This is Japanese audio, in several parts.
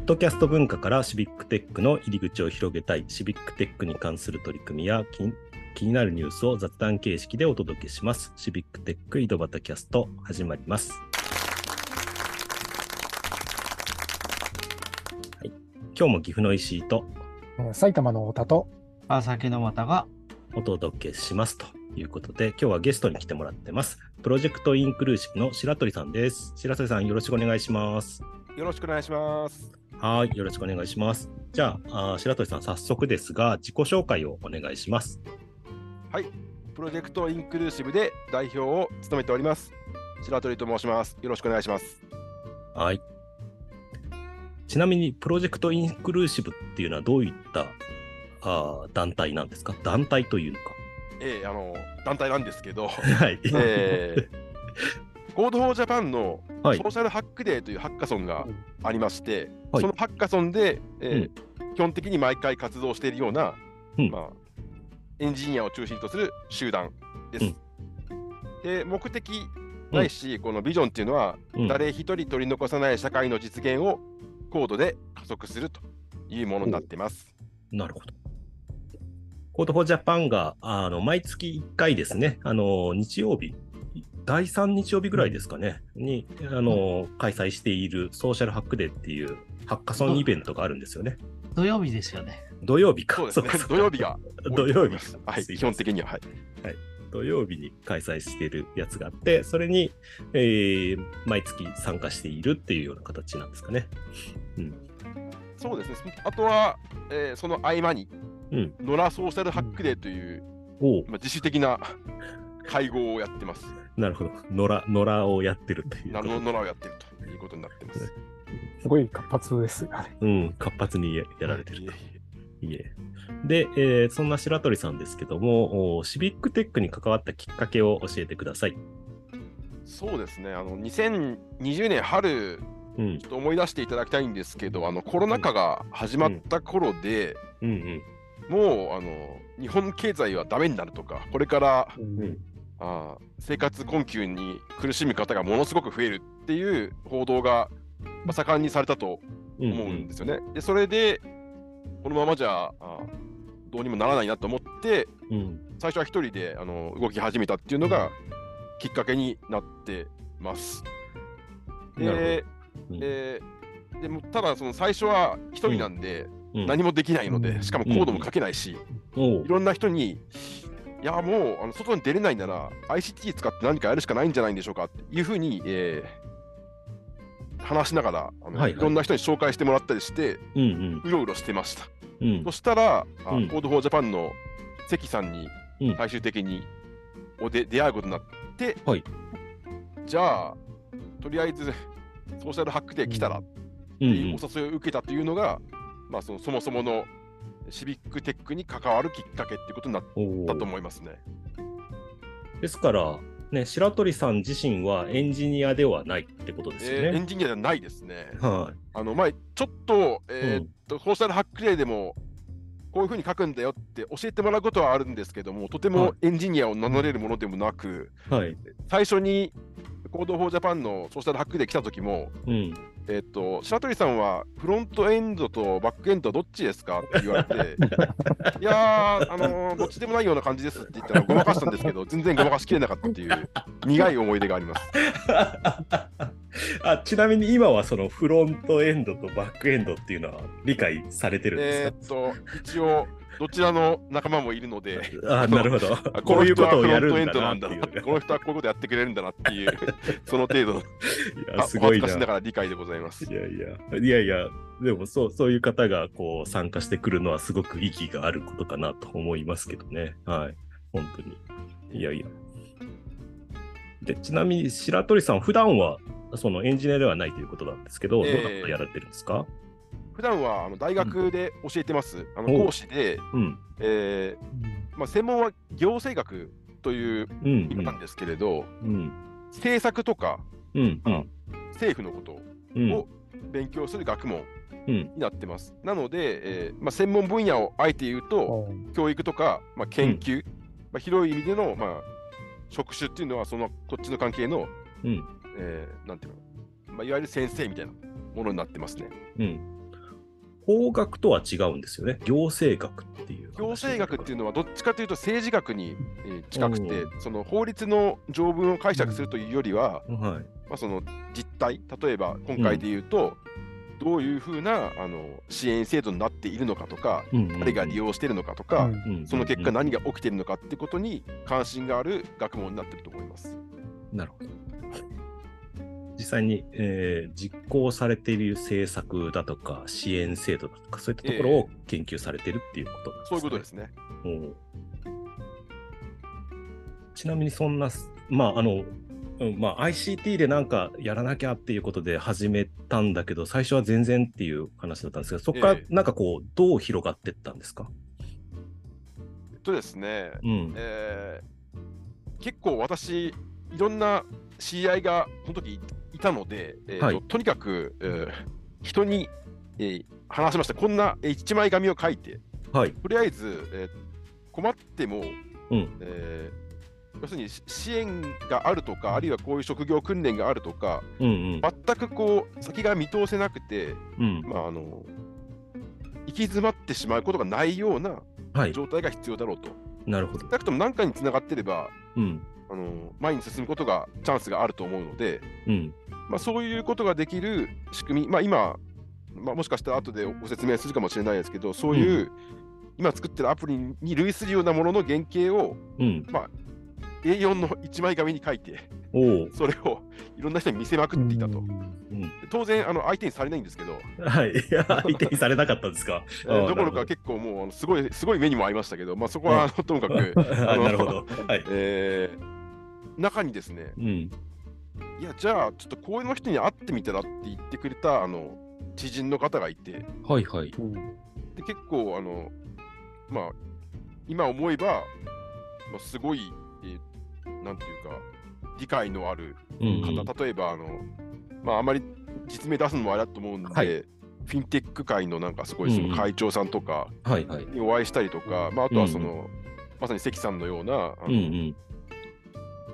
ッドキャスト文化からシビックテックの入り口を広げたい、シビックテックに関する取り組みや気気になるニュースを雑談形式でお届けします。シビックテック井戸端キャスト始まります。はい、今日も岐阜の石井とえー埼玉の太田と、川崎の又が、お届けしますということで、今日はゲストに来てもらってます。プロジェクトインクルーシブの白鳥さんです。白鳥さん、よろしくお願いします。よろしくお願いします。はい、よろしくお願いします。じゃあ、あー白鳥さん、早速ですが、自己紹介をお願いします。はい、プロジェクトインクルーシブで代表を務めております。白鳥と申します。よろしくお願いします。はい。ちなみに、プロジェクトインクルーシブっていうのはどういったあー団体なんですか？団体というのか。えー、あの団体なんですけど、はい。えー、 Code for Japan のはい。 Social Hack Day というハッカソンがありまして、はい。そのハッカソンで、えー基本的に毎回活動しているような、うん。まあ、エンジニアを中心とする集団です。うん。で目的ないし、このビジョンっていうのは、うん。誰一人取り残さない社会の実現をコードで加速するというものになっています。なるほど。 Code for Japan があの毎月1回ですね、あの日曜日、第3日曜日ぐらいですかね、にあの開催しているソーシャルハックデーっていうハッカソンイベントがあるんですよね。土曜日ですよね。土曜日か。そうですね土曜日が 土曜日。はい、基本的には。はい。土曜日に開催しているやつがあって、それに、えー毎月参加しているっていうような形なんですかね。そうですね。あとは、えーその合間に、うんノラソーシャルハックデーという、おまあ、自主的な会合をやってます。なるほど。野良、野良をやってるということなのノラをやってるということになってます。すごい活発ですよね。うん、活発にややられてると。いえいいえ。で、えーそんな白鳥さんですけども、おシビックテックに関わったきっかけを教えてください。えそうですね。あの2020年春、うんちょっと思い出していただきたいんですけど、あのコロナ禍が始まった頃で、うんうんもうあの日本経済はダメになるとか、これからうんあー生活困窮に苦しむ方がものすごく増えるっていう報道が、まあ、盛んにされたとうん思うんですよね。で、それで、このままじゃあーどうにもならないなと思って、うん。最初は一人であの動き始めたっていうのがきっかけになってます。で、うん。えーでもただその最初は一人なんでうん。何もできないので、うん。しかもコードも書けないし、いろんな人に、いやもうあの外に出れないなら ICT 使って何かやるしかないんじゃないんでしょうかっていうふうに、えー話しながらあの、はいはい。いろんな人に紹介してもらったりしてうんうろうろしてました。うん。うんそしたら、あうん。 Code for Japan の関さんにうん。最終的におで出会うことになって、はい。じゃあ、とりあえずソーシャルハックで来たらってうん。いうお誘いを受けたというのが、まあ、そのそもそものシビックテックに関わるきっかけっていうことになったと思いますね。ですから、ね、白鳥さん自身はエンジニアではないってことですよね。えーエンジニアじゃないですね。はい、あの前、ちょっと,、えーっとソーシャルハックデーでもこういうふうに書くんだよって教えてもらうことはあるんですけども、とてはいもエンジニアを名乗れるものでもなく、はい。最初に Code for Japan の Social Hack Day 来た時も、うん。えーっと白取さんはフロントエンドとバックエンドどっちですかって言われて、いやー、あのーどっちでもないような感じですって言ったらごまかしたんですけど、全然ごまかしきれなかったっていう苦い思い出があります。あちなみに今はそのフロントエンドとバックエンドっていうのは理解されてるんですか？えーっと、一応、どちらの仲間もいるので、あなるほど。あこういうことをやるんだなこの人はこういうことやってくれるんだなっていう、その程度のいあや、すごいら理解でございますい。やいや、いやいや、でもそうそういう方がこう参加してくるのはすごく意義があることかなと思いますけどね。はい。本当に。いやいや。でちなみに白鳥さん、普段はそのエンジニアではないということなんですけど、ええどんなことやられてるんですか？普段はあの大学で教えてます。あおの講師で、うん。えーまあ、専門は行政学といううん。意味なんですけれど、うん。政策とかうん。うん。政府のことうん。を勉強する学問うん。になってます。なので、えーまあ、専門分野をあえて言うと、うん教育とか、まあ、研究、まあ、広い意味での、まあ、職種っていうのは、そのこっちの関係の、うん。えーなんていうの、まあ、いわゆる先生みたいなものになってますね。うん。法学とは違うんですよね。行政学っていう。行政学っていうのはどっちかというと政治学にえー近くてうその法律の条文を解釈するというよりは、はい。まあ、その実態例えば今回で言うと、どういうふうなあの支援制度になっているのかとか、誰が利用しているのかとか、うんうんその結果何が起きているのかってことに関心がある学問になっていると思います。なるほど。実際に、えー実行されている政策だとか支援制度だとかそういったところを研究されているっていうことなんですね。そういうことですね。うんちなみにそんな、まああの、うんまあ、ICT でなんかやらなきゃっていうことで始めたんだけど、最初は全然っていう話だったんですけど、そこからええなんかこう、どう広がっていったんですか？えっとですね、うん。えー結構私、いろんな知り合いがその時たので、えーとはいとにかく、えー人に、えー話しました。こんなえー一枚紙を書いて、はい。とりあえず、えー困っても、うんえー要するにし支援があるとか、あるいはこういう職業訓練があるとか、うんうん。全くこう先が見通せなくて、うん。まあ、あの行き詰まってしまうことがないようなはい。状態が必要だろうと。なるほど少。なくとも何かにつながってれば、うん。あの前に進むことがチャンスがあると思うので、うん。まあ、そういうことができる仕組み、まあ、今、まあ、もしかしたら後でご説明するかもしれないですけど、そういう、今作ってるアプリに類するようなものの原型をうん。A4 の1枚紙に書いて。それをいろんな人に見せまくっていたと。うんうん。当然、あの相手にされないんですけど、はい。相手にされなかったんですか？どころか結構もうすごい、すごい目にも合いましたけど、まあ、そこはともかく、あなるほど。はい。えー中にですね、うん。いや、じゃあ、ちょっとこういうの人に会ってみたらって言ってくれたあの知人の方がいて、はいはい。うんで結構、あの、まあ、今思えば、まあ、すごい、えーなんていうか、理解のあるうんうん方、例えば、あの、まあ、あまり実名出すのもあれだと思うんで、はいフィンテック界のなんかすごいそうんうんの会長さんとか。にお会いしたりとか、まあ、あとはそうんの、まさに関さんのような、うんうん。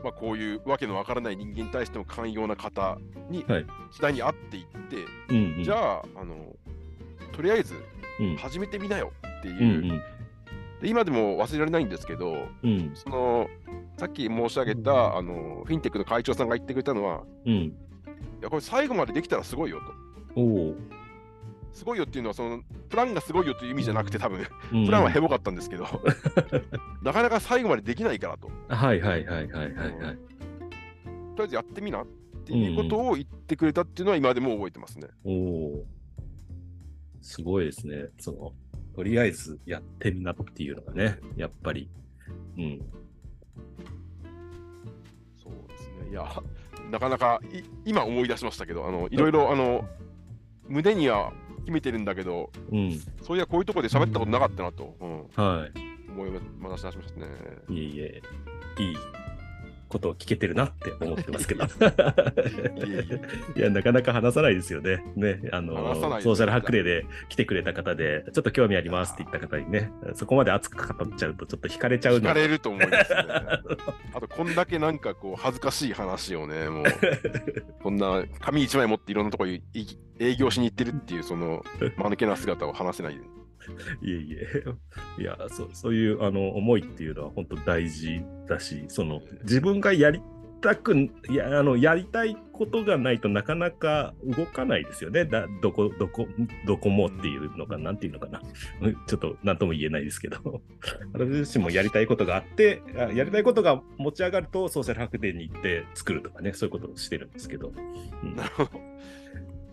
まあ、こういうわけのわからない人間に対しても寛容な方にはい次第に会っていって、うんうん。じゃああの、とりあえずうん。始めてみなよっていう、うんうん。で今でも忘れられないんですけど、うん。そのさっき申し上げた、うんあのフィンテックの会長さんが言ってくれたのは、うん。いやこれ最後までできたらすごいよと。すごいよっていうのは、そのプランがすごいよという意味じゃなくて、多分ププランはヘボかったんですけど、なかなか最後までできないからと。はいはいはいはいはいはい。とりあえずやってみなっていうことを言ってくれたっていうのは今でも覚えてますね。おお。すごいですね。その、とりあえずやってみなっていうのがね、やっぱり。うん。そうですね。いや、なかなかい今思い出しましたけど、あのいろいろあの胸には秘めてるんだけど、うん。そういやこういうところで喋ったことなかったなと、うん、は思いましたしましたね。い。いえいえ、いいことを聞けてるなって思ってますけど。いや、なかなか話さないですよね。ね、あの、ソーシャルハックデーで来てくれた方で、ちょっと興味ありますって言った方にね、そこまで熱く語っちゃうと、ちょっと惹かれちゃうの聞かれると思いますね。あと、こんだけなんかこう恥ずかしい話をね、もう、こんな紙一枚持っていろんなとこ営業しに行ってるっていう、その間抜けな姿を話せない。いえいえ。いや、そそういうあの思いっていうのは本当大事だし、その自分がやりたくいやあのやりたいことがないとなかなか動かないですよね。だどこ、どこ、どこもっていうのか、なんていうのかな。う んちょっと何とも言えないですけど、私自身もやりたいことがあって、あやりたいことが持ち上がるとソーシャルハックデーに行って作るとかね、そういうことをしてるんですけど。うんなるほど。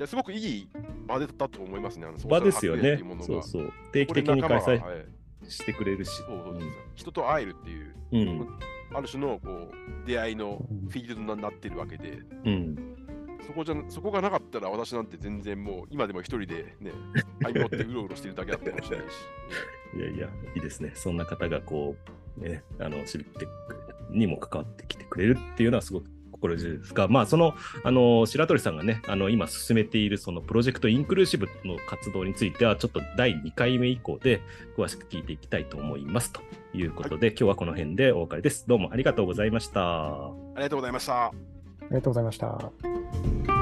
いやすごくいい場だったと思いますね。あの場ですよねそうそう。定期的に開催してくれるし。そうそうそう人と会えるっていう、うん。うんある種のこう出会いのフィールドになってるわけで、うん。そこじゃそこがなかったら私なんて全然もう今でも一人でね、相持ってうろうろしてるだけだったかもしれないし。いやいや、いいですね。そんな方がこう、ね、あの、シビックテックにも関わってきてくれるっていうのはすごく心強いですが、まあ、その、あの、白鳥さんがね、あの、今進めているそのプロジェクトインクルーシブの活動については、ちょっと第2回目以降で詳しく聞いていきたいと思います。ということで、今日はこの辺でお別れです。どうもありがとうございました。ありがとうございました。ありがとうございました。